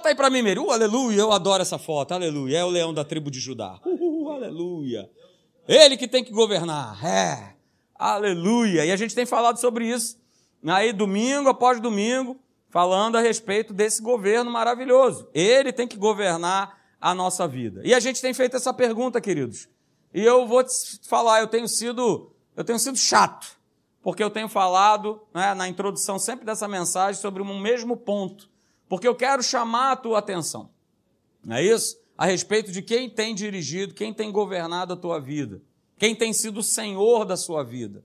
Bota aí para mim, Meri. Uh, aleluia, eu adoro essa foto. Aleluia, é o leão da tribo de Judá. Uh, aleluia. Ele que tem que governar. É. Aleluia. E a gente tem falado sobre isso aí domingo após domingo, falando a respeito desse governo maravilhoso. Ele tem que governar a nossa vida. E a gente tem feito essa pergunta, queridos. E eu vou te falar, eu tenho sido, eu tenho sido chato, porque eu tenho falado né, na introdução sempre dessa mensagem sobre um mesmo ponto, porque eu quero chamar a tua atenção. Não é isso? A respeito de quem tem dirigido, quem tem governado a tua vida, quem tem sido o senhor da sua vida.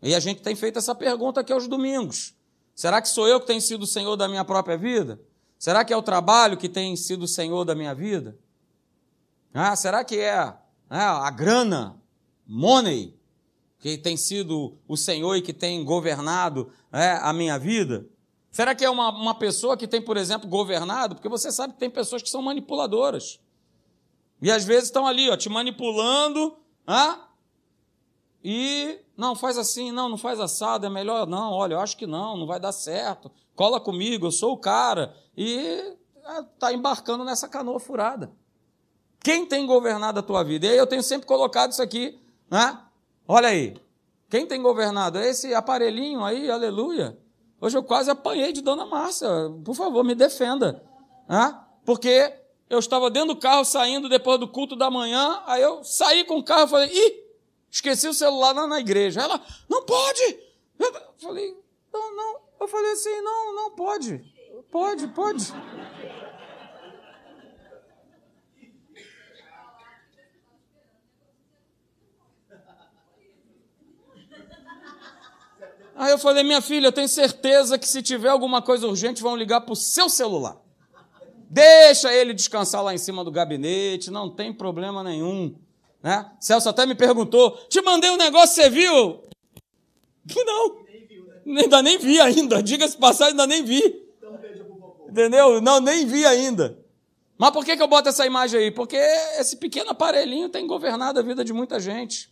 E a gente tem feito essa pergunta aqui aos domingos. Será que sou eu que tenho sido o senhor da minha própria vida? Será que é o trabalho que tem sido o senhor da minha vida? Ah, será que é, é a grana, money, que tem sido o senhor e que tem governado é, a minha vida? Será que é uma, uma pessoa que tem, por exemplo, governado? Porque você sabe que tem pessoas que são manipuladoras. E às vezes estão ali, ó, te manipulando, ah, e não, faz assim, não, não faz assado, é melhor não, olha, eu acho que não, não vai dar certo. Cola comigo, eu sou o cara. E está embarcando nessa canoa furada. Quem tem governado a tua vida? E aí eu tenho sempre colocado isso aqui, né? Olha aí. Quem tem governado? É esse aparelhinho aí, aleluia. Hoje eu quase apanhei de Dona Márcia. Por favor, me defenda. Né? Porque eu estava dentro do carro saindo depois do culto da manhã, aí eu saí com o carro e falei, ih, Esqueci o celular lá na igreja. Ela, não pode! Eu falei, não, não. Eu falei assim, não, não pode. Pode, pode. Aí eu falei, minha filha, eu tenho certeza que se tiver alguma coisa urgente, vão ligar para o seu celular. Deixa ele descansar lá em cima do gabinete, não tem problema nenhum. Né? Celso até me perguntou: te mandei um negócio, você viu? Não. Ainda nem vi ainda. Diga-se passagem, ainda nem vi. Entendeu? Não, nem vi ainda. Mas por que, que eu boto essa imagem aí? Porque esse pequeno aparelhinho tem governado a vida de muita gente.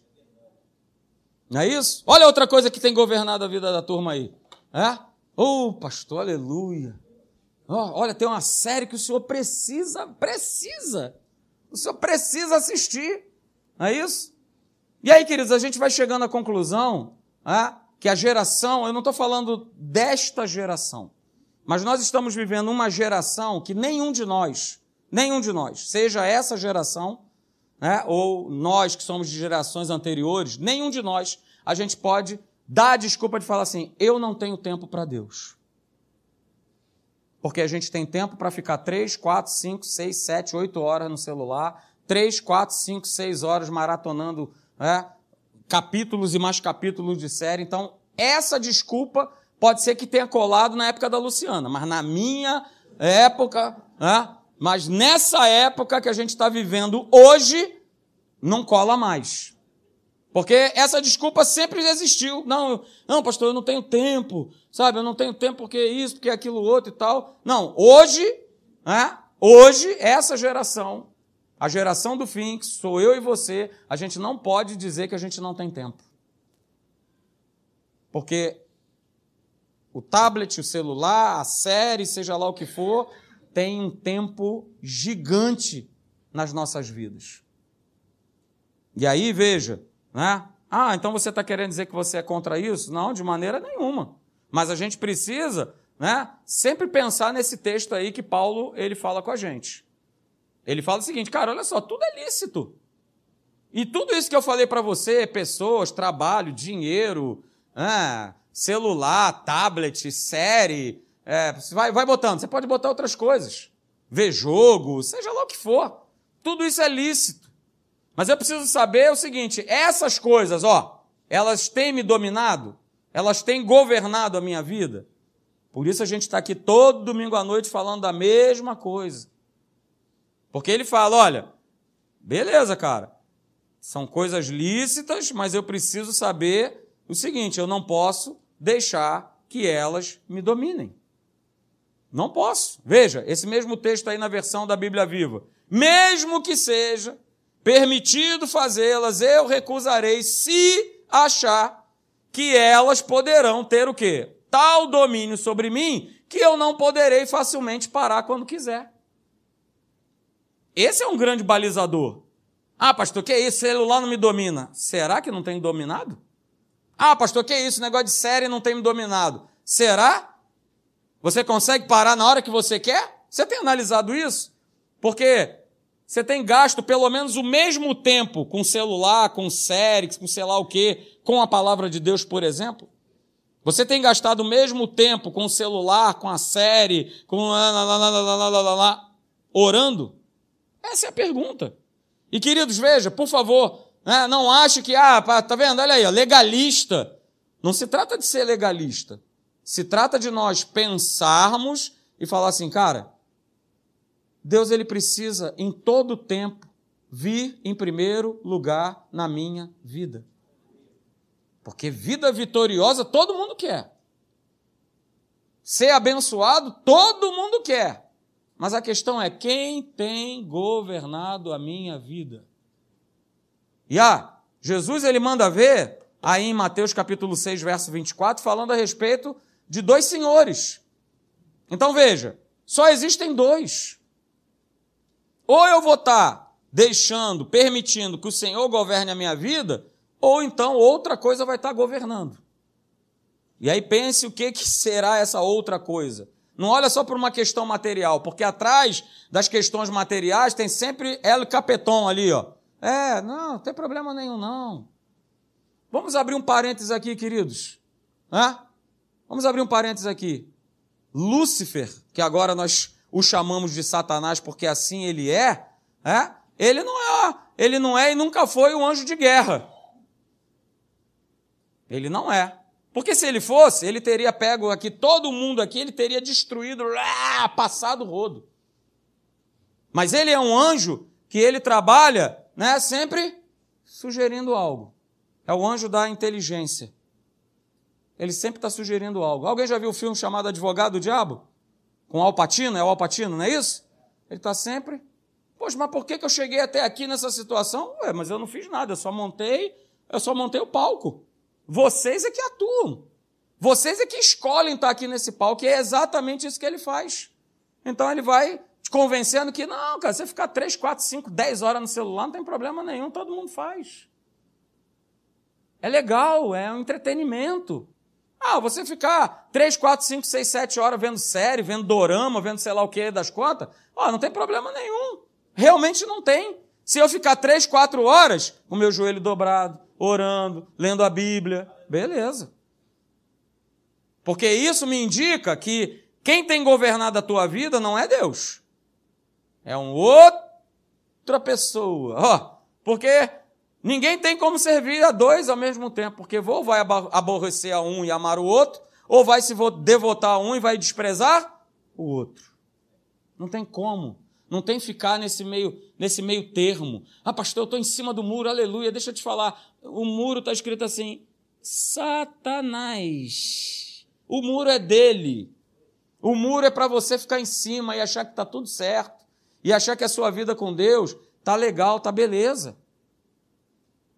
Não é isso? Olha outra coisa que tem governado a vida da turma aí. É? Oh, pastor, aleluia. Oh, olha, tem uma série que o senhor precisa, precisa. O senhor precisa assistir. Não é isso? E aí, queridos, a gente vai chegando à conclusão é, que a geração, eu não estou falando desta geração, mas nós estamos vivendo uma geração que nenhum de nós, nenhum de nós, seja essa geração, né, ou nós que somos de gerações anteriores, nenhum de nós, a gente pode dar a desculpa de falar assim: eu não tenho tempo para Deus. Porque a gente tem tempo para ficar 3, 4, 5, 6, 7, 8 horas no celular, três, quatro, cinco, seis horas maratonando é, capítulos e mais capítulos de série. Então, essa desculpa pode ser que tenha colado na época da Luciana, mas na minha época, é, mas nessa época que a gente está vivendo hoje, não cola mais. Porque essa desculpa sempre existiu. Não, não, pastor, eu não tenho tempo, sabe? Eu não tenho tempo porque isso, porque aquilo outro e tal. Não, hoje, é, hoje, essa geração a geração do fim, que sou eu e você, a gente não pode dizer que a gente não tem tempo. Porque o tablet, o celular, a série, seja lá o que for, tem um tempo gigante nas nossas vidas. E aí, veja, né? Ah, então você está querendo dizer que você é contra isso? Não, de maneira nenhuma. Mas a gente precisa né, sempre pensar nesse texto aí que Paulo ele fala com a gente. Ele fala o seguinte, cara, olha só, tudo é lícito. E tudo isso que eu falei para você, pessoas, trabalho, dinheiro, ah, celular, tablet, série, é, vai, vai botando. Você pode botar outras coisas. Ver jogo, seja lá o que for. Tudo isso é lícito. Mas eu preciso saber o seguinte: essas coisas, ó, elas têm me dominado? Elas têm governado a minha vida? Por isso a gente está aqui todo domingo à noite falando da mesma coisa. Porque ele fala: olha, beleza, cara, são coisas lícitas, mas eu preciso saber o seguinte: eu não posso deixar que elas me dominem. Não posso. Veja, esse mesmo texto aí na versão da Bíblia Viva. Mesmo que seja permitido fazê-las, eu recusarei se achar que elas poderão ter o quê? Tal domínio sobre mim que eu não poderei facilmente parar quando quiser. Esse é um grande balizador. Ah, pastor, que isso? Celular não me domina. Será que não tem dominado? Ah, pastor, que isso? Negócio de série não tem me dominado. Será? Você consegue parar na hora que você quer? Você tem analisado isso? Porque você tem gasto pelo menos o mesmo tempo com celular, com série, com sei lá o quê, com a palavra de Deus, por exemplo? Você tem gastado o mesmo tempo com o celular, com a série, com lá, orando? Essa é a pergunta. E queridos, veja, por favor, né, não ache que, ah, tá vendo? Olha aí, legalista. Não se trata de ser legalista. Se trata de nós pensarmos e falar assim, cara, Deus ele precisa em todo tempo vir em primeiro lugar na minha vida. Porque vida vitoriosa todo mundo quer. Ser abençoado todo mundo quer. Mas a questão é quem tem governado a minha vida? E ah, Jesus ele manda ver aí em Mateus capítulo 6, verso 24, falando a respeito de dois senhores. Então veja, só existem dois. Ou eu vou estar deixando, permitindo que o Senhor governe a minha vida, ou então outra coisa vai estar governando. E aí pense o que, que será essa outra coisa. Não olha só por uma questão material, porque atrás das questões materiais tem sempre El Capeton ali, ó. É, não, não tem problema nenhum, não. Vamos abrir um parênteses aqui, queridos. Hã? Vamos abrir um parênteses aqui. Lúcifer, que agora nós o chamamos de Satanás porque assim ele é, é? Ele não é, ele não é e nunca foi um anjo de guerra. Ele não é. Porque se ele fosse, ele teria pego aqui todo mundo aqui, ele teria destruído, passado o rodo. Mas ele é um anjo que ele trabalha, né, sempre sugerindo algo. É o anjo da inteligência. Ele sempre está sugerindo algo. Alguém já viu o filme chamado Advogado do Diabo? Com Alpatino, é o Alpatino, não é isso? Ele está sempre. Poxa, mas por que, eu cheguei até aqui nessa situação? Ué, mas eu não fiz nada, eu só montei, eu só montei o palco. Vocês é que atuam. Vocês é que escolhem estar aqui nesse palco, e é exatamente isso que ele faz. Então ele vai te convencendo que, não, cara, você ficar 3, 4, 5, 10 horas no celular não tem problema nenhum, todo mundo faz. É legal, é um entretenimento. Ah, você ficar 3, 4, 5, 6, 7 horas vendo série, vendo dorama, vendo sei lá o que das contas, ó, não tem problema nenhum. Realmente não tem. Se eu ficar 3, 4 horas com meu joelho dobrado, orando, lendo a Bíblia, beleza. Porque isso me indica que quem tem governado a tua vida não é Deus. É uma outra pessoa. Ó, porque Ninguém tem como servir a dois ao mesmo tempo, porque ou vai aborrecer a um e amar o outro, ou vai se devotar a um e vai desprezar o outro. Não tem como. Não tem ficar nesse meio, nesse meio termo. Ah, pastor, eu estou em cima do muro, aleluia. Deixa eu te falar. O muro está escrito assim: Satanás. O muro é dele. O muro é para você ficar em cima e achar que está tudo certo. E achar que a sua vida com Deus está legal, está beleza.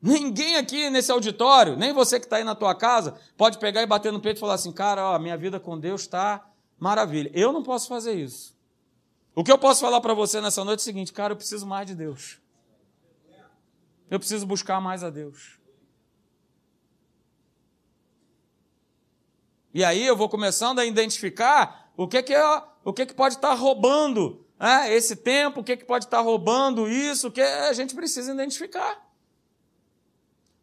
Ninguém aqui nesse auditório, nem você que está aí na tua casa, pode pegar e bater no peito e falar assim, cara, ó, minha vida com Deus está maravilha. Eu não posso fazer isso. O que eu posso falar para você nessa noite é o seguinte, cara, eu preciso mais de Deus. Eu preciso buscar mais a Deus. E aí eu vou começando a identificar o que, que, é, o que, que pode estar tá roubando né, esse tempo, o que, que pode estar tá roubando isso, o que a gente precisa identificar.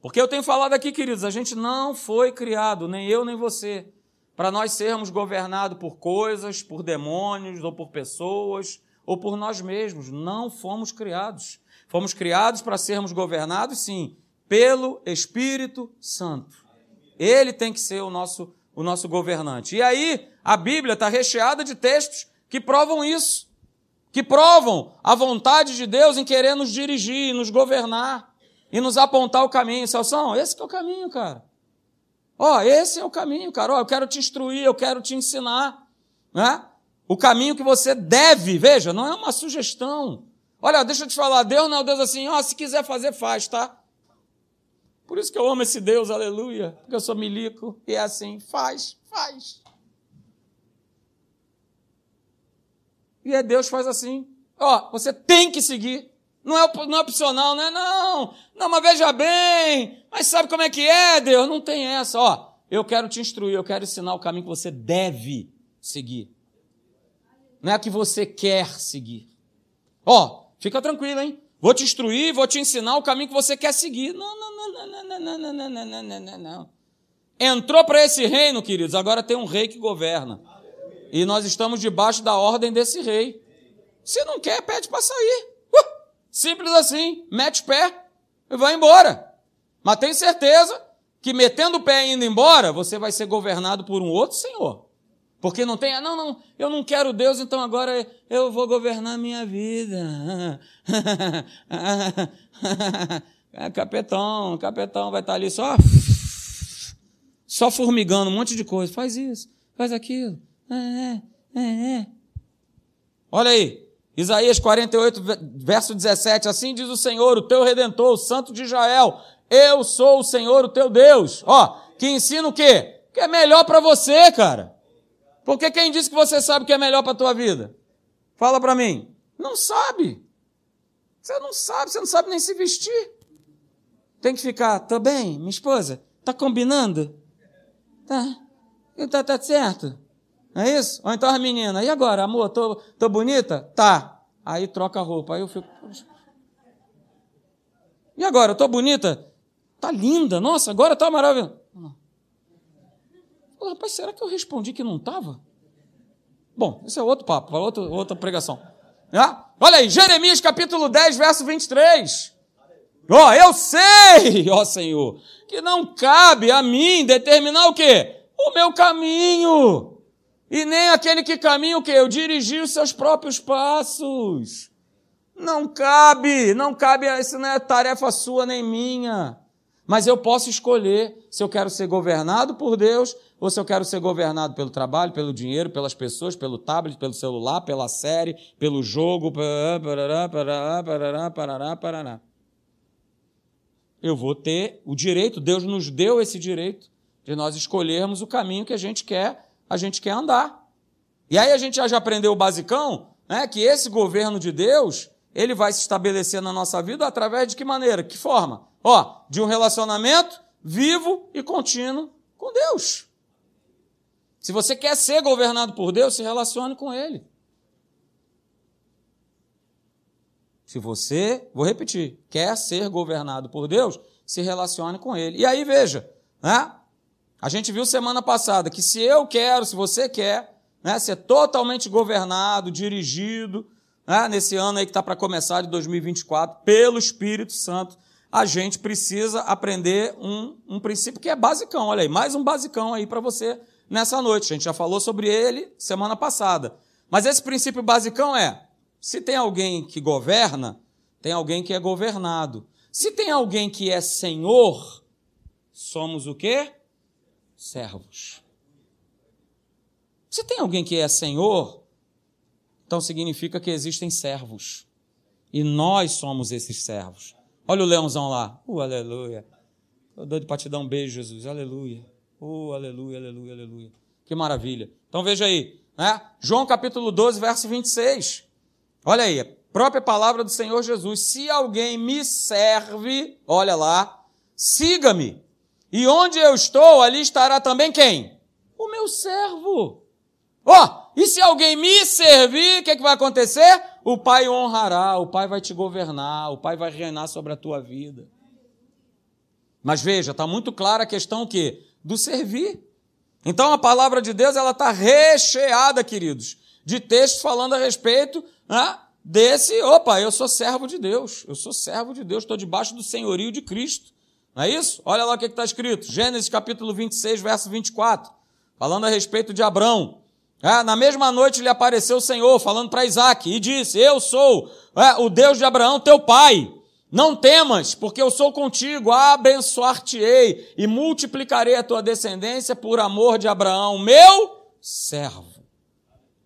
Porque eu tenho falado aqui, queridos, a gente não foi criado, nem eu nem você, para nós sermos governados por coisas, por demônios, ou por pessoas, ou por nós mesmos. Não fomos criados. Fomos criados para sermos governados, sim, pelo Espírito Santo. Ele tem que ser o nosso, o nosso governante. E aí, a Bíblia está recheada de textos que provam isso, que provam a vontade de Deus em querer nos dirigir, nos governar e nos apontar o caminho. Celção, esse é o caminho, cara. Ó, esse é o caminho, cara. Ó, eu quero te instruir, eu quero te ensinar. Né? O caminho que você deve, veja, não é uma sugestão. Olha, deixa eu te falar, Deus não é o Deus assim, ó, se quiser fazer, faz, tá? Por isso que eu amo esse Deus, aleluia, porque eu sou milico e é assim, faz, faz. E é Deus faz assim. Ó, você tem que seguir. Não é, não é opcional, não é não. Não, mas veja bem. Mas sabe como é que é, Deus? Não tem essa. Ó, eu quero te instruir, eu quero ensinar o caminho que você deve seguir. Não é que você quer seguir. Ó, fica tranquilo, hein? Vou te instruir, vou te ensinar o caminho que você quer seguir. Não, não, não, não, não, não, não, não, não, não, não, não. Entrou para esse reino, queridos, agora tem um rei que governa. E nós estamos debaixo da ordem desse rei. Se não quer, pede para sair. Simples assim. Mete o pé e vai embora. Mas tem certeza que metendo o pé e indo embora, você vai ser governado por um outro senhor. Porque não tem, ah, não, não, eu não quero Deus, então agora eu vou governar minha vida. É, capetão, capetão vai estar ali só, só formigando um monte de coisa. Faz isso, faz aquilo. É, é, é. é. Olha aí, Isaías 48, verso 17. Assim diz o Senhor, o teu redentor, o Santo de Israel. Eu sou o Senhor, o teu Deus. Ó, que ensina o quê? Que é melhor para você, cara. Porque quem disse que você sabe o que é melhor para a tua vida? Fala para mim. Não sabe. Você não sabe, você não sabe nem se vestir. Tem que ficar, tô bem, minha esposa, tá combinando? Tá. Tá, tá certo. É isso? Ou então a menina, e agora, amor, tô, tô bonita? Tá. Aí troca a roupa. Aí eu fico. E agora, tô bonita? Tá linda, nossa, agora tá maravilhosa. Rapaz, será que eu respondi que não estava? Bom, esse é outro papo, outra, outra pregação. Olha aí, Jeremias capítulo 10, verso 23. Ó, oh, eu sei, ó oh Senhor, que não cabe a mim determinar o quê? O meu caminho. E nem aquele que caminha o quê? Eu dirigir os seus próprios passos. Não cabe, não cabe, isso não é tarefa sua nem minha. Mas eu posso escolher se eu quero ser governado por Deus ou se eu quero ser governado pelo trabalho, pelo dinheiro, pelas pessoas, pelo tablet, pelo celular, pela série, pelo jogo. Eu vou ter o direito, Deus nos deu esse direito de nós escolhermos o caminho que a gente quer, a gente quer andar. E aí a gente já aprendeu o basicão, né, que esse governo de Deus, ele vai se estabelecer na nossa vida através de que maneira? Que forma? Ó, de um relacionamento vivo e contínuo com Deus. Se você quer ser governado por Deus, se relacione com Ele. Se você, vou repetir, quer ser governado por Deus, se relacione com Ele. E aí veja, né? A gente viu semana passada que se eu quero, se você quer, né, ser totalmente governado, dirigido, né, nesse ano aí que está para começar de 2024, pelo Espírito Santo, a gente precisa aprender um, um princípio que é basicão. Olha aí, mais um basicão aí para você nessa noite. A gente já falou sobre ele semana passada. Mas esse princípio basicão é: se tem alguém que governa, tem alguém que é governado. Se tem alguém que é senhor, somos o quê? Servos. Se tem alguém que é senhor, então significa que existem servos. E nós somos esses servos. Olha o leãozão lá. Uh, aleluia. Estou doido para te dar um beijo, Jesus. Aleluia. Oh, aleluia, aleluia, aleluia. Que maravilha. Então veja aí, né? João capítulo 12, verso 26. Olha aí, a própria palavra do Senhor Jesus. Se alguém me serve, olha lá, siga-me. E onde eu estou, ali estará também quem? O meu servo. Ó, oh, e se alguém me servir, o que, é que vai acontecer? O Pai honrará, o Pai vai te governar, o Pai vai reinar sobre a tua vida. Mas veja, está muito clara a questão que do servir. Então a palavra de Deus ela está recheada, queridos, de textos falando a respeito né, desse. Opa, eu sou servo de Deus, eu sou servo de Deus, estou debaixo do senhorio de Cristo. Não é isso? Olha lá o que está escrito, Gênesis capítulo 26, verso 24, falando a respeito de Abraão. É, na mesma noite lhe apareceu o Senhor, falando para Isaac, e disse: Eu sou é, o Deus de Abraão, teu pai. Não temas, porque eu sou contigo, abençoar-te-ei e multiplicarei a tua descendência por amor de Abraão, meu servo.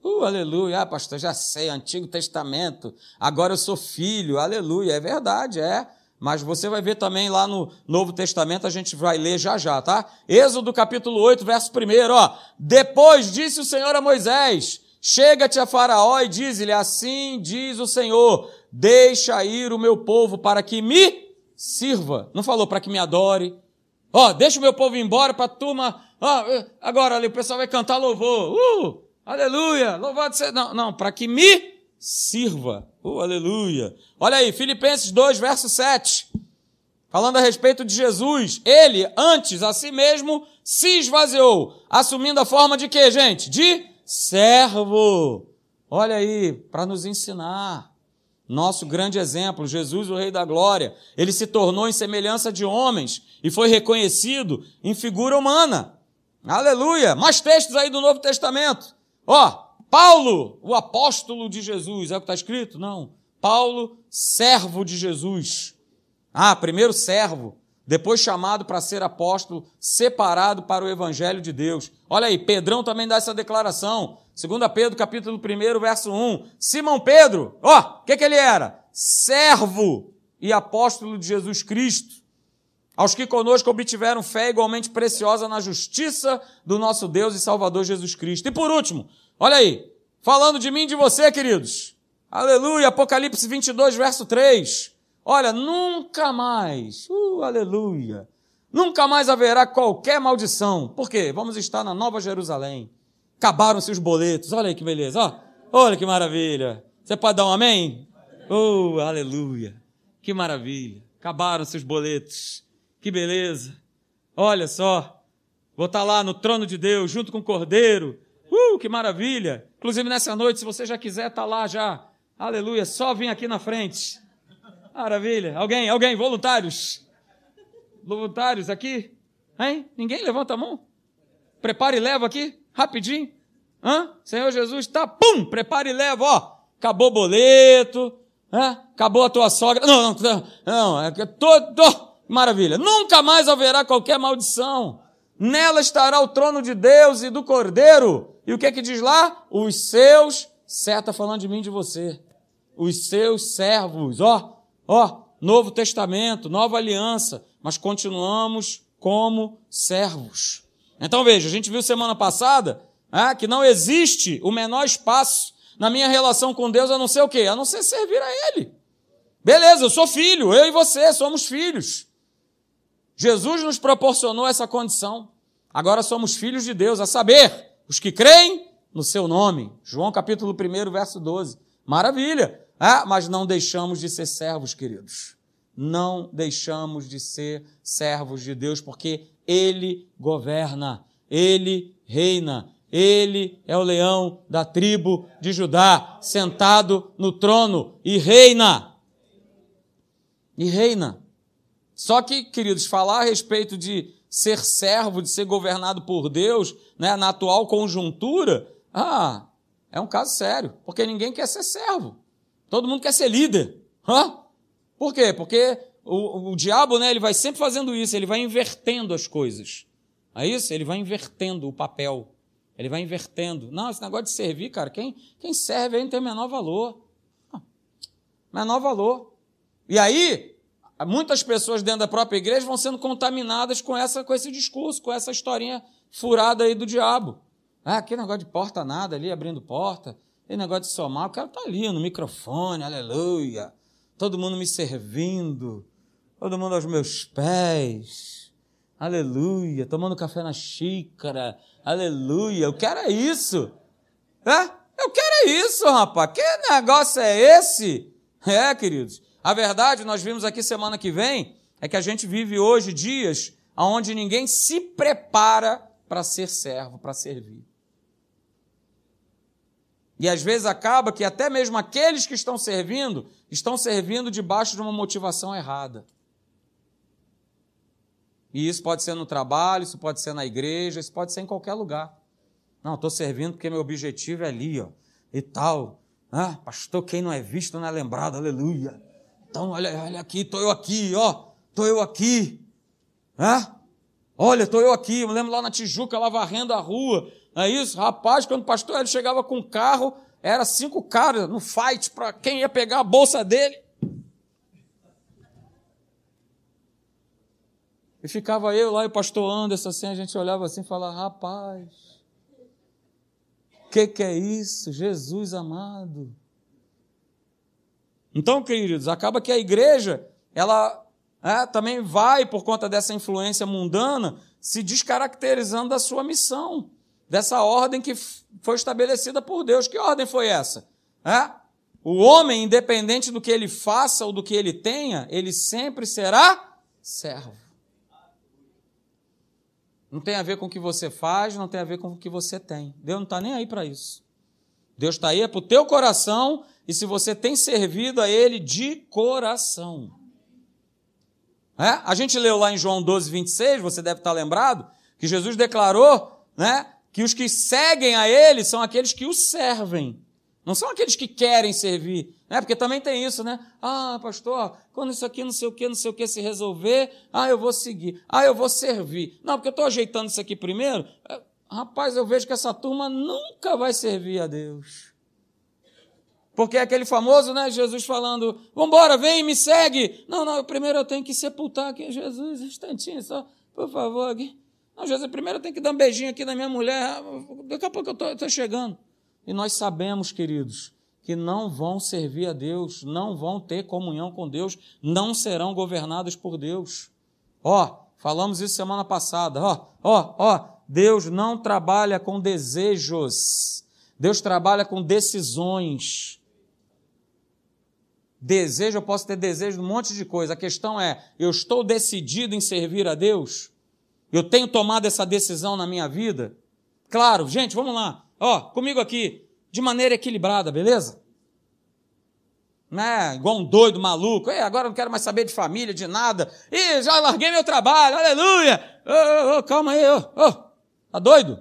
Uh, aleluia, ah, pastor, já sei, Antigo Testamento, agora eu sou filho, aleluia, é verdade, é. Mas você vai ver também lá no Novo Testamento, a gente vai ler já já, tá? Êxodo capítulo 8, verso 1, ó. Depois disse o Senhor a Moisés: Chega-te a Faraó e diz-lhe: Assim diz o Senhor: Deixa ir o meu povo para que me sirva. Não falou para que me adore. Ó, deixa o meu povo embora para a turma. Oh, agora ali o pessoal vai cantar louvor. Uh, aleluia, louvado seja. Não, não, para que me sirva. Uh, aleluia. Olha aí, Filipenses 2, verso 7. Falando a respeito de Jesus, ele antes a si mesmo se esvaziou, assumindo a forma de quê, gente? De servo. Olha aí, para nos ensinar. Nosso grande exemplo, Jesus, o Rei da Glória, ele se tornou em semelhança de homens e foi reconhecido em figura humana. Aleluia! Mais textos aí do Novo Testamento. Ó, Paulo, o apóstolo de Jesus, é o que está escrito? Não. Paulo, servo de Jesus. Ah, primeiro servo, depois chamado para ser apóstolo, separado para o evangelho de Deus. Olha aí, Pedrão também dá essa declaração. 2 Pedro, capítulo 1, verso 1. Simão Pedro, ó, o que, que ele era? Servo e apóstolo de Jesus Cristo. Aos que conosco obtiveram fé igualmente preciosa na justiça do nosso Deus e Salvador Jesus Cristo. E por último, olha aí, falando de mim e de você, queridos. Aleluia, Apocalipse 22, verso 3. Olha, nunca mais, uh, aleluia, nunca mais haverá qualquer maldição. Por quê? Vamos estar na Nova Jerusalém. Acabaram-se os boletos. Olha aí que beleza. Olha que maravilha. Você pode dar um amém? Oh, aleluia. Que maravilha. Acabaram-se os boletos. Que beleza. Olha só. Vou estar lá no trono de Deus, junto com o Cordeiro. Uh, que maravilha. Inclusive nessa noite, se você já quiser estar lá já. Aleluia. Só vim aqui na frente. Maravilha. Alguém, alguém, voluntários? Voluntários aqui? Hein? Ninguém levanta a mão? Prepare e leva aqui, rapidinho. Hã? Senhor Jesus, tá, pum, prepare e leva, ó. Acabou o boleto, hã? acabou a tua sogra. Não, não, não, é todo, maravilha. Nunca mais haverá qualquer maldição. Nela estará o trono de Deus e do Cordeiro. E o que é que diz lá? Os seus, certo, está falando de mim de você. Os seus servos, ó, Ó, Novo Testamento, nova aliança, mas continuamos como servos. Então veja, a gente viu semana passada é, que não existe o menor espaço na minha relação com Deus a não ser o quê? A não ser servir a Ele. Beleza, eu sou filho, eu e você somos filhos. Jesus nos proporcionou essa condição. Agora somos filhos de Deus, a saber, os que creem no seu nome. João capítulo 1, verso 12. Maravilha. Ah, mas não deixamos de ser servos, queridos. Não deixamos de ser servos de Deus, porque Ele governa, Ele reina, Ele é o leão da tribo de Judá, sentado no trono e reina. E reina. Só que, queridos, falar a respeito de ser servo, de ser governado por Deus, né, na atual conjuntura, ah, é um caso sério, porque ninguém quer ser servo. Todo mundo quer ser líder. Hã? Por quê? Porque o, o diabo, né, ele vai sempre fazendo isso, ele vai invertendo as coisas. É isso? Ele vai invertendo o papel. Ele vai invertendo. Não, esse negócio de servir, cara, quem, quem serve aí não tem menor valor. Menor valor. E aí, muitas pessoas dentro da própria igreja vão sendo contaminadas com, essa, com esse discurso, com essa historinha furada aí do diabo. Ah, que negócio de porta nada ali, abrindo porta. Esse negócio de somar, o cara está ali no microfone, aleluia. Todo mundo me servindo, todo mundo aos meus pés, aleluia. Tomando café na xícara, aleluia. Eu quero é isso, é? Eu quero é isso, rapaz. Que negócio é esse? É, queridos. A verdade, nós vimos aqui semana que vem, é que a gente vive hoje dias onde ninguém se prepara para ser servo, para servir. E às vezes acaba que até mesmo aqueles que estão servindo, estão servindo debaixo de uma motivação errada. E isso pode ser no trabalho, isso pode ser na igreja, isso pode ser em qualquer lugar. Não, estou servindo porque meu objetivo é ali, ó, e tal. Ah, pastor, quem não é visto não é lembrado, aleluia. Então, olha, olha aqui, estou eu aqui, ó, estou eu aqui. Ah, olha, estou eu aqui. Eu me lembro lá na Tijuca, lá varrendo a rua. Não é isso? Rapaz, quando o pastor ele chegava com o carro, era cinco caras no fight para quem ia pegar a bolsa dele. E ficava eu lá e o pastor Anderson assim, a gente olhava assim e falava, rapaz, que, que é isso? Jesus amado. Então, queridos, acaba que a igreja, ela é, também vai, por conta dessa influência mundana, se descaracterizando da sua missão, dessa ordem que foi estabelecida por Deus. Que ordem foi essa? É? O homem, independente do que ele faça ou do que ele tenha, ele sempre será servo. Não tem a ver com o que você faz, não tem a ver com o que você tem. Deus não está nem aí para isso. Deus está aí é para o teu coração e se você tem servido a Ele de coração. É? A gente leu lá em João 12, 26, você deve estar lembrado, que Jesus declarou né, que os que seguem a Ele são aqueles que o servem. Não são aqueles que querem servir, né? Porque também tem isso, né? Ah, pastor, quando isso aqui não sei o que, não sei o que se resolver, ah, eu vou seguir, ah, eu vou servir. Não, porque eu estou ajeitando isso aqui primeiro. É, rapaz, eu vejo que essa turma nunca vai servir a Deus. Porque é aquele famoso, né? Jesus falando, vambora, vem, me segue. Não, não, primeiro eu tenho que sepultar aqui. Jesus, um instantinho só, por favor. Aqui. Não, Jesus, primeiro eu tenho que dar um beijinho aqui na minha mulher. Daqui a pouco eu estou chegando. E nós sabemos, queridos, que não vão servir a Deus, não vão ter comunhão com Deus, não serão governados por Deus. Ó, falamos isso semana passada. Ó, ó, ó, Deus não trabalha com desejos. Deus trabalha com decisões. Desejo, eu posso ter desejo de um monte de coisa. A questão é, eu estou decidido em servir a Deus? Eu tenho tomado essa decisão na minha vida? Claro, gente, vamos lá. Ó, comigo aqui, de maneira equilibrada, beleza? Não é igual um doido maluco. Ei, agora não quero mais saber de família, de nada. Ih, já larguei meu trabalho, aleluia. Oh, oh, calma aí, oh, oh. tá doido?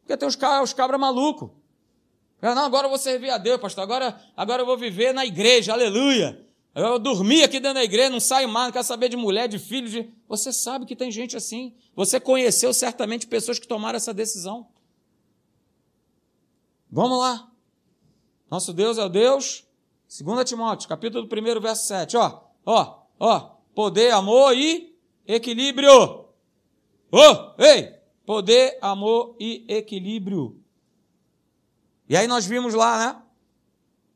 Porque tem os, os cabras malucos. Não, agora eu vou servir a Deus, pastor. Agora, agora eu vou viver na igreja, aleluia. Eu dormi aqui dentro da igreja, não saio mais, não quero saber de mulher, de filho. De... Você sabe que tem gente assim. Você conheceu certamente pessoas que tomaram essa decisão. Vamos lá. Nosso Deus é o Deus. 2 Timóteo, capítulo 1, verso 7. Ó, ó, ó. Poder, amor e equilíbrio. Ô, oh, ei! Poder, amor e equilíbrio. E aí nós vimos lá, né?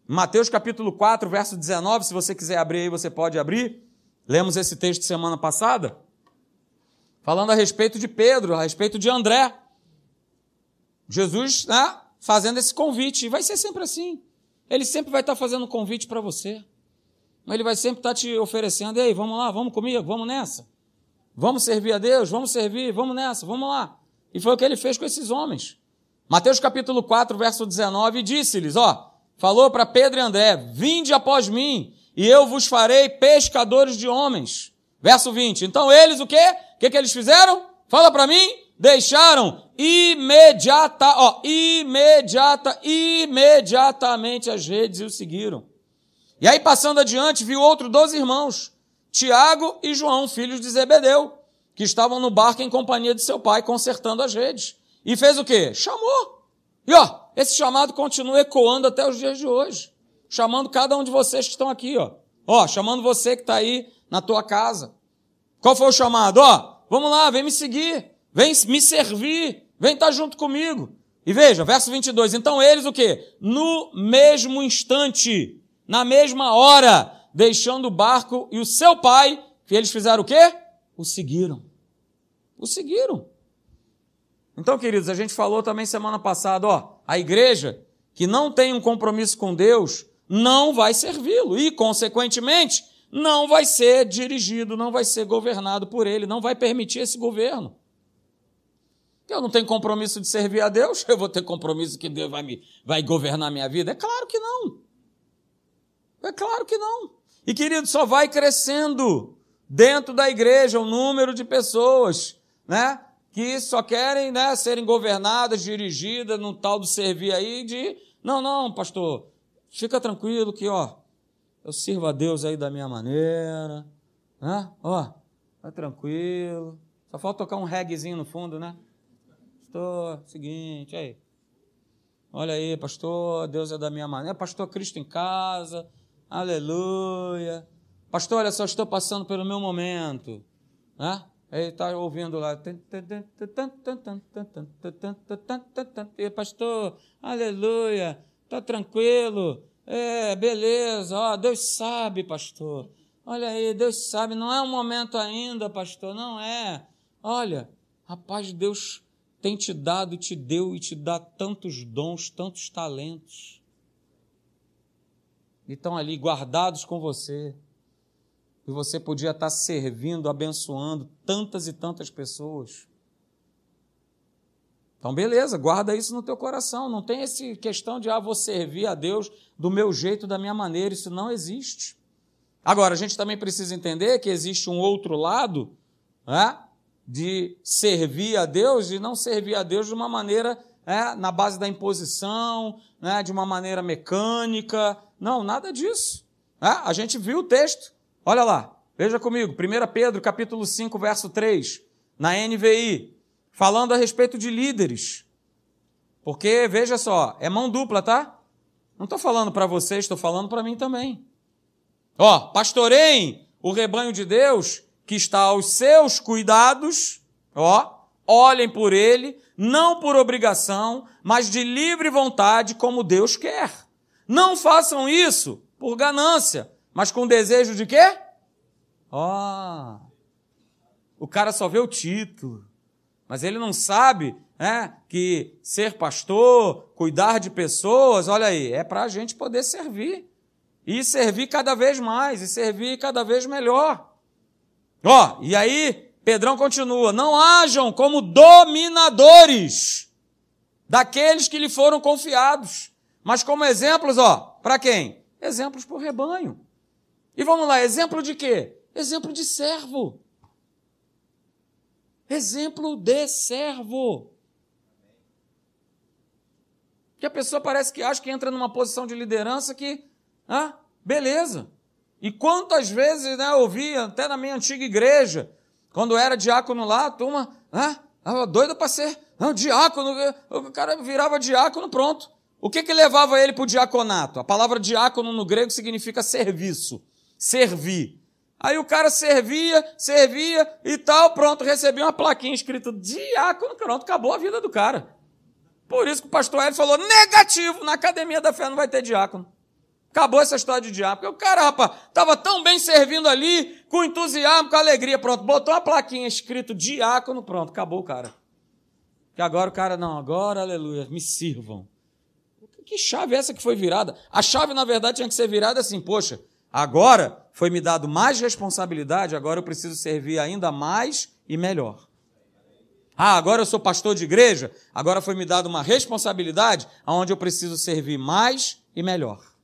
Mateus capítulo 4, verso 19, se você quiser abrir aí, você pode abrir. Lemos esse texto semana passada, falando a respeito de Pedro, a respeito de André. Jesus, né, fazendo esse convite, e vai ser sempre assim. Ele sempre vai estar fazendo convite para você. Ele vai sempre estar te oferecendo, ei, vamos lá, vamos comigo, vamos nessa. Vamos servir a Deus, vamos servir, vamos nessa, vamos lá. E foi o que ele fez com esses homens. Mateus capítulo 4, verso 19, disse-lhes, ó, falou para Pedro e André, vinde após mim, e eu vos farei pescadores de homens. Verso 20, então eles o quê? O que, que eles fizeram? Fala para mim, deixaram imediata, ó, imediata, imediatamente as redes e o seguiram. E aí, passando adiante, viu outro dois irmãos, Tiago e João, filhos de Zebedeu, que estavam no barco em companhia de seu pai, consertando as redes. E fez o quê? Chamou. E ó, esse chamado continua ecoando até os dias de hoje. Chamando cada um de vocês que estão aqui, ó. Ó, chamando você que está aí na tua casa. Qual foi o chamado? Ó, vamos lá, vem me seguir. Vem me servir. Vem estar tá junto comigo. E veja, verso 22. Então eles o quê? No mesmo instante, na mesma hora, deixando o barco e o seu pai, que eles fizeram o quê? O seguiram. O seguiram. Então, queridos, a gente falou também semana passada, ó, a igreja que não tem um compromisso com Deus não vai servi-lo e, consequentemente, não vai ser dirigido, não vai ser governado por ele, não vai permitir esse governo. Eu não tenho compromisso de servir a Deus, eu vou ter compromisso que Deus vai, me, vai governar a minha vida? É claro que não. É claro que não. E, querido, só vai crescendo dentro da igreja o número de pessoas, né? Que só querem né, serem governadas, dirigidas no tal do servir aí de. Não, não, pastor, fica tranquilo que, ó, eu sirvo a Deus aí da minha maneira, né? Ó, tá tranquilo. Só falta tocar um reguezinho no fundo, né? Pastor, seguinte, aí. Olha aí, pastor, Deus é da minha maneira. Pastor Cristo em casa, aleluia. Pastor, olha só, estou passando pelo meu momento, né? Aí está ouvindo lá. E, pastor, aleluia, está tranquilo. É, beleza, ó, Deus sabe, pastor. Olha aí, Deus sabe, não é o momento ainda, pastor, não é. Olha, a paz de Deus tem te dado e te deu e te dá tantos dons, tantos talentos. E estão ali guardados com você. E você podia estar servindo, abençoando tantas e tantas pessoas. Então, beleza, guarda isso no teu coração. Não tem essa questão de, ah, vou servir a Deus do meu jeito, da minha maneira. Isso não existe. Agora, a gente também precisa entender que existe um outro lado né, de servir a Deus e não servir a Deus de uma maneira né, na base da imposição, né, de uma maneira mecânica. Não, nada disso. Né? A gente viu o texto. Olha lá, veja comigo, 1 Pedro capítulo 5, verso 3, na NVI, falando a respeito de líderes. Porque, veja só, é mão dupla, tá? Não estou falando para vocês, estou falando para mim também. Ó, pastoreiem o rebanho de Deus que está aos seus cuidados, ó, olhem por ele, não por obrigação, mas de livre vontade, como Deus quer. Não façam isso por ganância, mas com desejo de quê? Ó. Oh, o cara só vê o título, mas ele não sabe né, que ser pastor, cuidar de pessoas, olha aí, é para a gente poder servir. E servir cada vez mais, e servir cada vez melhor. Ó, oh, e aí, Pedrão continua: não hajam como dominadores daqueles que lhe foram confiados, mas como exemplos, ó, para quem? Exemplos para o rebanho. E vamos lá, exemplo de quê? Exemplo de servo. Exemplo de servo. Que a pessoa parece que acha que entra numa posição de liderança que, ah, beleza. E quantas vezes, né, eu ouvi, até na minha antiga igreja, quando era diácono lá, a turma, ah, estava doida para ser não, diácono, o cara virava diácono, pronto. O que que levava ele para o diaconato? A palavra diácono no grego significa serviço servir. Aí o cara servia, servia e tal, pronto, recebia uma plaquinha escrito diácono, pronto, acabou a vida do cara. Por isso que o pastor Hélio falou, negativo, na academia da fé não vai ter diácono. Acabou essa história de diácono. Porque o cara, rapaz, estava tão bem servindo ali, com entusiasmo, com alegria, pronto, botou uma plaquinha escrito diácono, pronto, acabou o cara. Que agora o cara, não, agora, aleluia, me sirvam. Que chave é essa que foi virada? A chave, na verdade, tinha que ser virada assim, poxa, Agora foi me dado mais responsabilidade, agora eu preciso servir ainda mais e melhor. Ah, agora eu sou pastor de igreja, agora foi me dado uma responsabilidade onde eu preciso servir mais e melhor.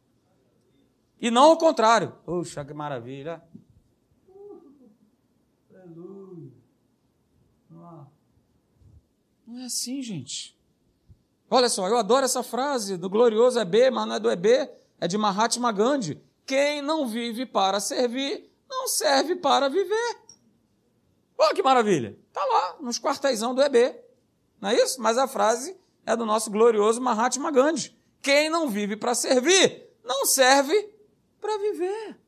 E não o contrário. Puxa, que maravilha. Não é assim, gente. Olha só, eu adoro essa frase do glorioso EB, mas não é do EB, é de Mahatma Gandhi. Quem não vive para servir, não serve para viver. Olha que maravilha. Está lá, nos quartéisão do EB. Não é isso? Mas a frase é do nosso glorioso Mahatma Gandhi. Quem não vive para servir, não serve para viver.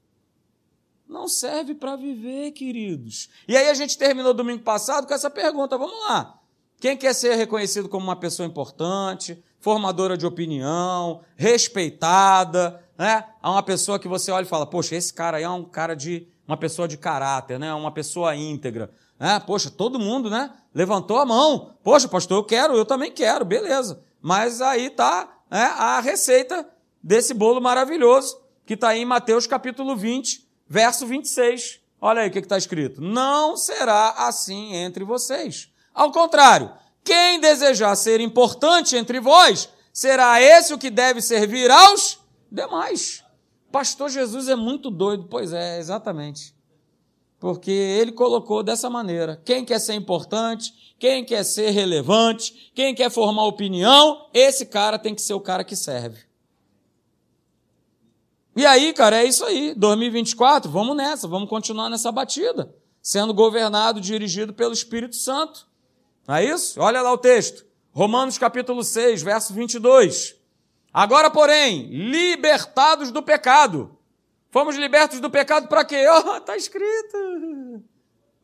Não serve para viver, queridos. E aí a gente terminou domingo passado com essa pergunta. Vamos lá. Quem quer ser reconhecido como uma pessoa importante, formadora de opinião, respeitada, né? a uma pessoa que você olha e fala, poxa, esse cara aí é um cara de uma pessoa de caráter, né? uma pessoa íntegra. Né? Poxa, todo mundo né? levantou a mão. Poxa, pastor, eu quero, eu também quero, beleza. Mas aí está né, a receita desse bolo maravilhoso que está em Mateus capítulo 20, verso 26. Olha aí o que está escrito. Não será assim entre vocês. Ao contrário, quem desejar ser importante entre vós, será esse o que deve servir aos demais. Pastor Jesus é muito doido, pois é, exatamente. Porque ele colocou dessa maneira: quem quer ser importante, quem quer ser relevante, quem quer formar opinião, esse cara tem que ser o cara que serve. E aí, cara, é isso aí. 2024, vamos nessa, vamos continuar nessa batida, sendo governado, dirigido pelo Espírito Santo. Não é isso? Olha lá o texto. Romanos capítulo 6, verso 22. Agora, porém, libertados do pecado. Fomos libertos do pecado para quê? Oh, está escrito.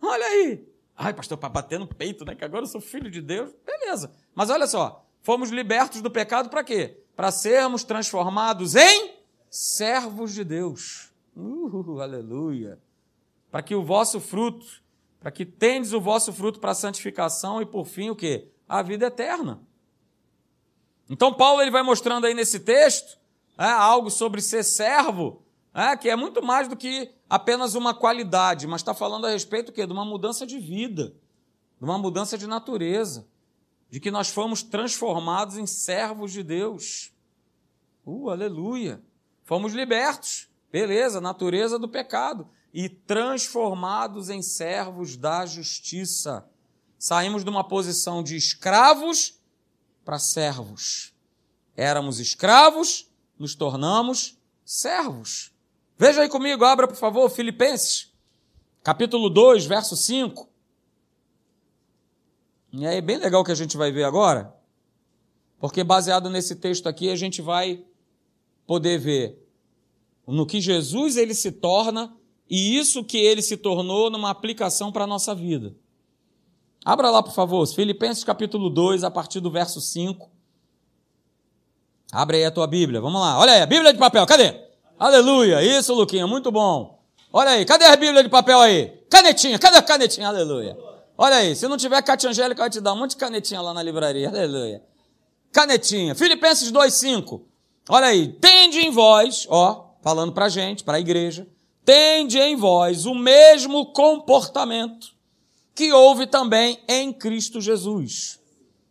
Olha aí. Ai, pastor, para bater no peito, né? Que agora eu sou filho de Deus. Beleza. Mas olha só, fomos libertos do pecado para quê? Para sermos transformados em servos de Deus. Uh, aleluia. Para que o vosso fruto, para que tendes o vosso fruto para a santificação e por fim o quê? A vida eterna. Então Paulo ele vai mostrando aí nesse texto é, algo sobre ser servo, é, que é muito mais do que apenas uma qualidade, mas está falando a respeito quê? de uma mudança de vida, de uma mudança de natureza, de que nós fomos transformados em servos de Deus. Uh, aleluia! Fomos libertos, beleza, natureza do pecado, e transformados em servos da justiça. Saímos de uma posição de escravos para servos. Éramos escravos, nos tornamos servos. Veja aí comigo, abra por favor, Filipenses, capítulo 2, verso 5. E aí é bem legal que a gente vai ver agora, porque baseado nesse texto aqui a gente vai poder ver no que Jesus ele se torna e isso que ele se tornou numa aplicação para a nossa vida. Abra lá, por favor, Filipenses capítulo 2, a partir do verso 5. Abre aí a tua Bíblia, vamos lá. Olha aí, a Bíblia de papel, cadê? Aleluia, isso, Luquinha, muito bom. Olha aí, cadê a Bíblia de papel aí? Canetinha, cadê a canetinha? Aleluia. Olha aí, se não tiver Cátia Angélica, vai te dar um monte de canetinha lá na livraria. Aleluia. Canetinha. Filipenses 2, 5. Olha aí, tende em vós, ó, falando para a gente, para a igreja, tende em vós o mesmo comportamento que houve também em Cristo Jesus.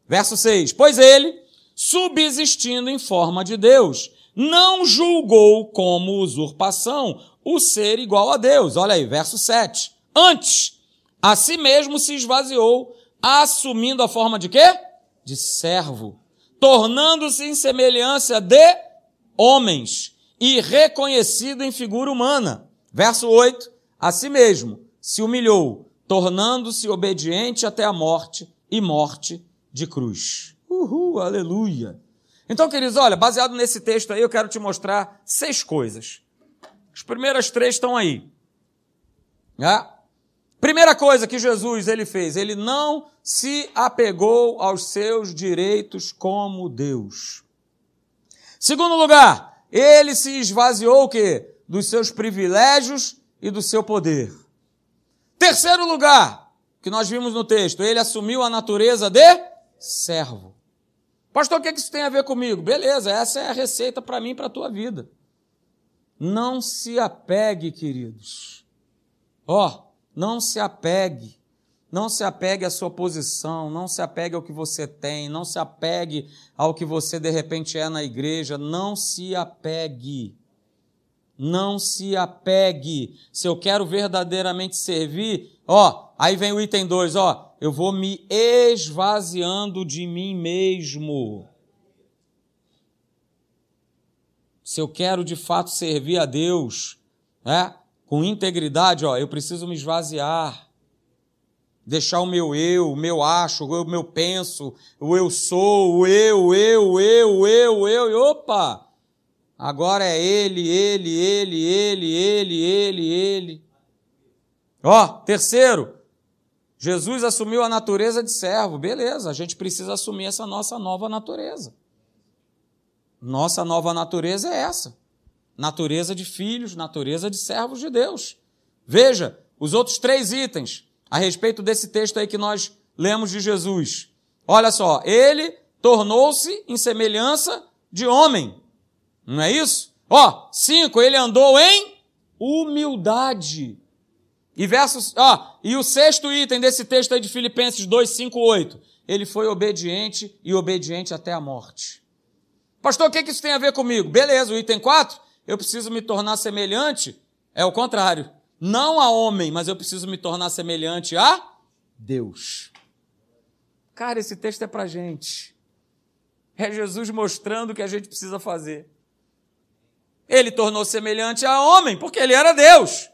Verso 6: Pois ele, subsistindo em forma de Deus, não julgou como usurpação o ser igual a Deus. Olha aí, verso 7. Antes, a si mesmo se esvaziou, assumindo a forma de quê? De servo, tornando-se em semelhança de homens e reconhecido em figura humana. Verso 8: A si mesmo se humilhou, tornando-se obediente até a morte e morte de cruz. Uhul, aleluia. Então, queridos, olha, baseado nesse texto aí, eu quero te mostrar seis coisas. As primeiras três estão aí. Né? Primeira coisa que Jesus ele fez, ele não se apegou aos seus direitos como Deus. Segundo lugar, ele se esvaziou o quê? Dos seus privilégios e do seu poder. Terceiro lugar, que nós vimos no texto, ele assumiu a natureza de servo. Pastor, o que isso tem a ver comigo? Beleza, essa é a receita para mim e para a tua vida. Não se apegue, queridos. Ó, oh, não se apegue não se apegue à sua posição, não se apegue ao que você tem, não se apegue ao que você de repente é na igreja, não se apegue. Não se apegue. Se eu quero verdadeiramente servir, ó, aí vem o item 2, ó, eu vou me esvaziando de mim mesmo. Se eu quero de fato servir a Deus, é, com integridade, ó, eu preciso me esvaziar deixar o meu eu, o meu acho, o meu penso, o eu sou, o eu, eu, eu, eu, eu, e opa! Agora é ele, ele, ele, ele, ele, ele, ele. Ó, terceiro, Jesus assumiu a natureza de servo. Beleza, a gente precisa assumir essa nossa nova natureza. Nossa nova natureza é essa. Natureza de filhos, natureza de servos de Deus. Veja, os outros três itens a respeito desse texto aí que nós lemos de Jesus. Olha só, ele tornou-se em semelhança de homem. Não é isso? Ó, cinco, ele andou em humildade. E versos, ó, e o sexto item desse texto aí de Filipenses 2, 5, 8. Ele foi obediente e obediente até a morte. Pastor, o que isso tem a ver comigo? Beleza, o item 4, eu preciso me tornar semelhante. É o contrário não a homem, mas eu preciso me tornar semelhante a Deus. Cara, esse texto é para gente. É Jesus mostrando o que a gente precisa fazer. Ele tornou semelhante a homem, porque ele era Deus.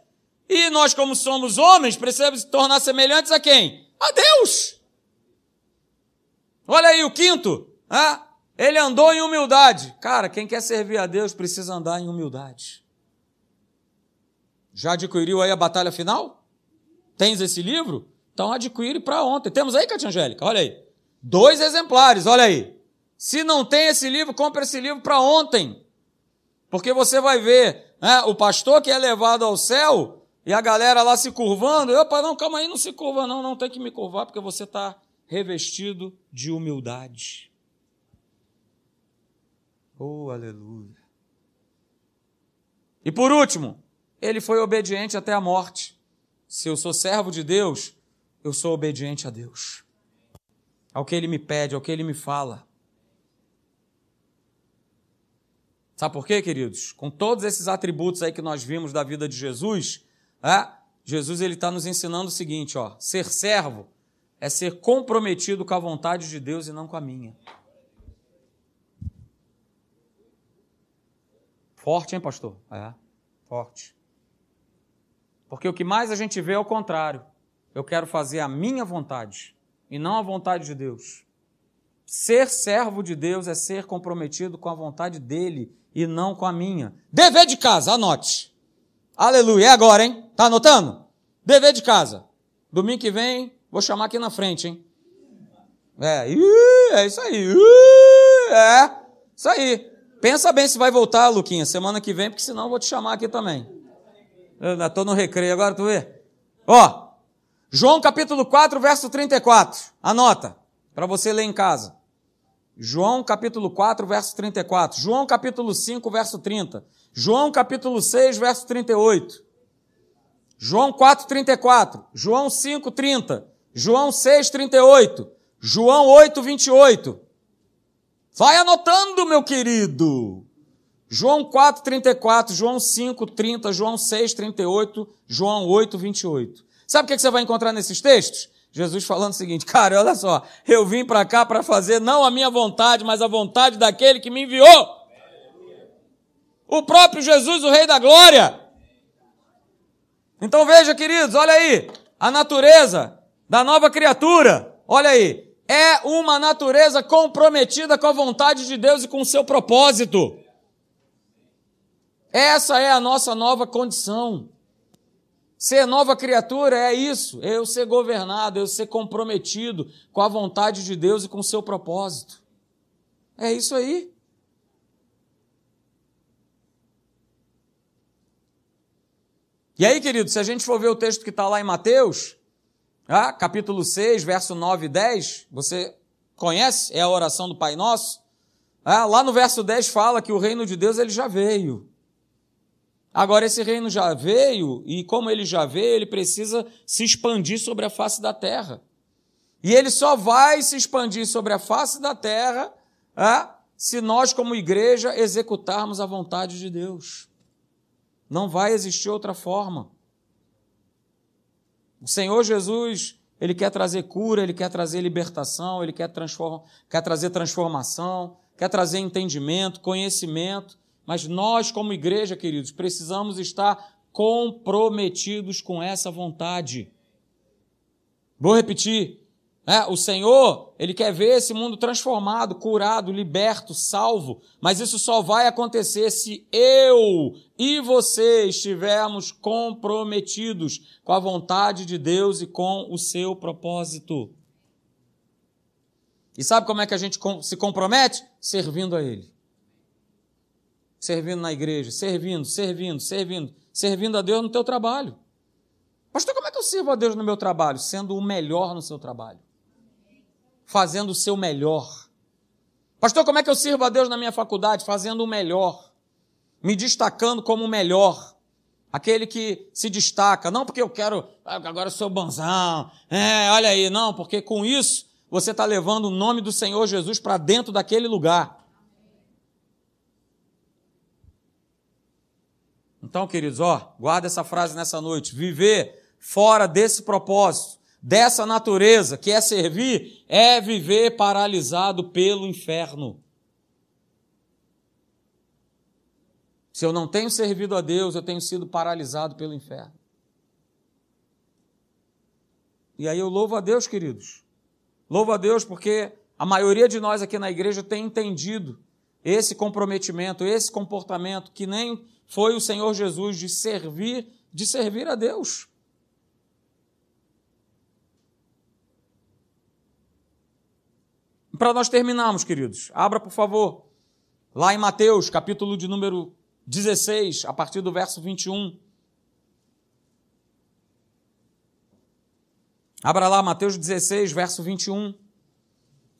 E nós, como somos homens, precisamos tornar semelhantes a quem? A Deus. Olha aí o quinto. Ah, ele andou em humildade. Cara, quem quer servir a Deus precisa andar em humildade. Já adquiriu aí a batalha final? Tens esse livro? Então adquire para ontem. Temos aí, Cátia Angélica? Olha aí. Dois exemplares, olha aí. Se não tem esse livro, compre esse livro para ontem. Porque você vai ver né, o pastor que é levado ao céu e a galera lá se curvando. Opa, não, calma aí, não se curva, não, não tem que me curvar, porque você está revestido de humildade. Oh, aleluia. E por último, ele foi obediente até a morte. Se eu sou servo de Deus, eu sou obediente a Deus. Ao que ele me pede, ao que ele me fala. Sabe por quê, queridos? Com todos esses atributos aí que nós vimos da vida de Jesus, é, Jesus ele está nos ensinando o seguinte, ó, ser servo é ser comprometido com a vontade de Deus e não com a minha. Forte, hein, pastor? É, forte. Porque o que mais a gente vê é o contrário. Eu quero fazer a minha vontade e não a vontade de Deus. Ser servo de Deus é ser comprometido com a vontade dele e não com a minha. Dever de casa, anote. Aleluia. É agora, hein? Tá anotando? Dever de casa. Domingo que vem, vou chamar aqui na frente, hein? É, é isso aí. É, isso aí. Pensa bem se vai voltar, Luquinha, semana que vem, porque senão eu vou te chamar aqui também. Eu estou no recreio agora, tu vê? Ó, João capítulo 4, verso 34. Anota, para você ler em casa. João capítulo 4, verso 34. João capítulo 5, verso 30. João capítulo 6, verso 38. João 4, 34. João 5, 30. João 6, 38. João 8, 28. Vai anotando, meu querido. João 4, 34, João 5, 30, João 6, 38, João 8, 28. Sabe o que você vai encontrar nesses textos? Jesus falando o seguinte, cara, olha só, eu vim para cá para fazer não a minha vontade, mas a vontade daquele que me enviou. O próprio Jesus, o Rei da Glória. Então veja, queridos, olha aí, a natureza da nova criatura. Olha aí, é uma natureza comprometida com a vontade de Deus e com o seu propósito. Essa é a nossa nova condição. Ser nova criatura é isso, é eu ser governado, é eu ser comprometido com a vontade de Deus e com o seu propósito. É isso aí. E aí, querido, se a gente for ver o texto que está lá em Mateus, ah, capítulo 6, verso 9 e 10, você conhece? É a oração do Pai Nosso. Ah, lá no verso 10 fala que o reino de Deus ele já veio. Agora, esse reino já veio, e como ele já veio, ele precisa se expandir sobre a face da terra. E ele só vai se expandir sobre a face da terra se nós, como igreja, executarmos a vontade de Deus. Não vai existir outra forma. O Senhor Jesus, ele quer trazer cura, ele quer trazer libertação, ele quer, transform... quer trazer transformação, quer trazer entendimento, conhecimento. Mas nós, como igreja, queridos, precisamos estar comprometidos com essa vontade. Vou repetir. É, o Senhor, Ele quer ver esse mundo transformado, curado, liberto, salvo, mas isso só vai acontecer se eu e você estivermos comprometidos com a vontade de Deus e com o seu propósito. E sabe como é que a gente se compromete? Servindo a Ele. Servindo na igreja, servindo, servindo, servindo, servindo a Deus no teu trabalho. Pastor, como é que eu sirvo a Deus no meu trabalho? Sendo o melhor no seu trabalho fazendo o seu melhor. Pastor, como é que eu sirvo a Deus na minha faculdade? Fazendo o melhor, me destacando como o melhor. Aquele que se destaca, não porque eu quero, ah, agora eu sou banzão, é, olha aí, não, porque com isso você está levando o nome do Senhor Jesus para dentro daquele lugar. Então, queridos, ó, guarda essa frase nessa noite. Viver fora desse propósito dessa natureza, que é servir, é viver paralisado pelo inferno. Se eu não tenho servido a Deus, eu tenho sido paralisado pelo inferno. E aí eu louvo a Deus, queridos. Louvo a Deus porque a maioria de nós aqui na igreja tem entendido esse comprometimento, esse comportamento que nem foi o Senhor Jesus de servir, de servir a Deus. Para nós terminarmos, queridos, abra por favor lá em Mateus, capítulo de número 16, a partir do verso 21. Abra lá Mateus 16, verso 21.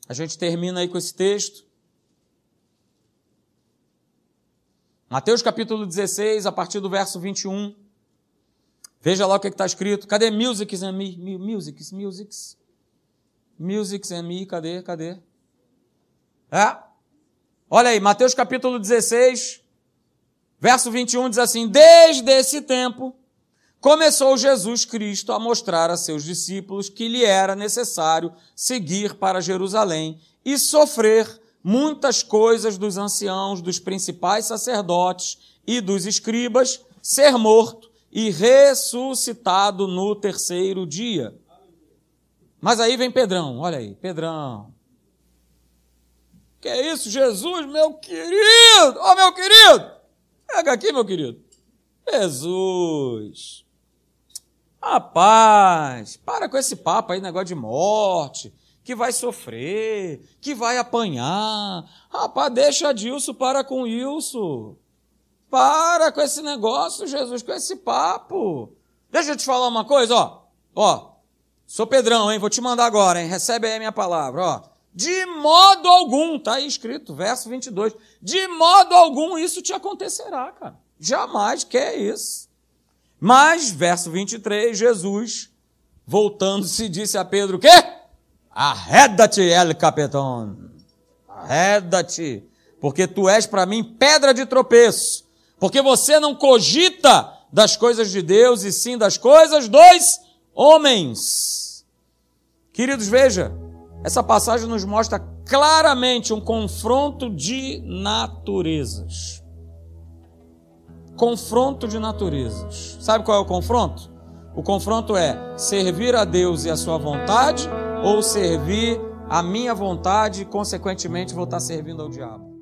A gente termina aí com esse texto. Mateus capítulo 16, a partir do verso 21. Veja lá o que está escrito. Cadê musics and me? Musics, musics. Musics and me, cadê, cadê? É? Olha aí, Mateus capítulo 16, verso 21 diz assim: Desde esse tempo começou Jesus Cristo a mostrar a seus discípulos que lhe era necessário seguir para Jerusalém e sofrer muitas coisas dos anciãos, dos principais sacerdotes e dos escribas, ser morto e ressuscitado no terceiro dia. Mas aí vem Pedrão, olha aí, Pedrão. Que é isso, Jesus, meu querido? Ó, oh, meu querido! Pega aqui, meu querido. Jesus. Rapaz, para com esse papo aí, negócio de morte, que vai sofrer, que vai apanhar. Rapaz, deixa Dilson para com Wilson. Para com esse negócio, Jesus, com esse papo. Deixa eu te falar uma coisa, ó. Ó, sou Pedrão, hein? Vou te mandar agora, hein? Recebe aí a minha palavra, ó. De modo algum, tá aí escrito, verso 22. De modo algum isso te acontecerá, cara. Jamais quer isso. Mas, verso 23, Jesus, voltando-se, disse a Pedro: quê? Arreda-te, El Capitão. Arreda-te, porque tu és para mim pedra de tropeço, porque você não cogita das coisas de Deus e sim das coisas dos homens. Queridos, veja, essa passagem nos mostra claramente um confronto de naturezas confronto de naturezas. Sabe qual é o confronto? O confronto é servir a Deus e a sua vontade ou servir a minha vontade consequentemente, vou estar servindo ao diabo.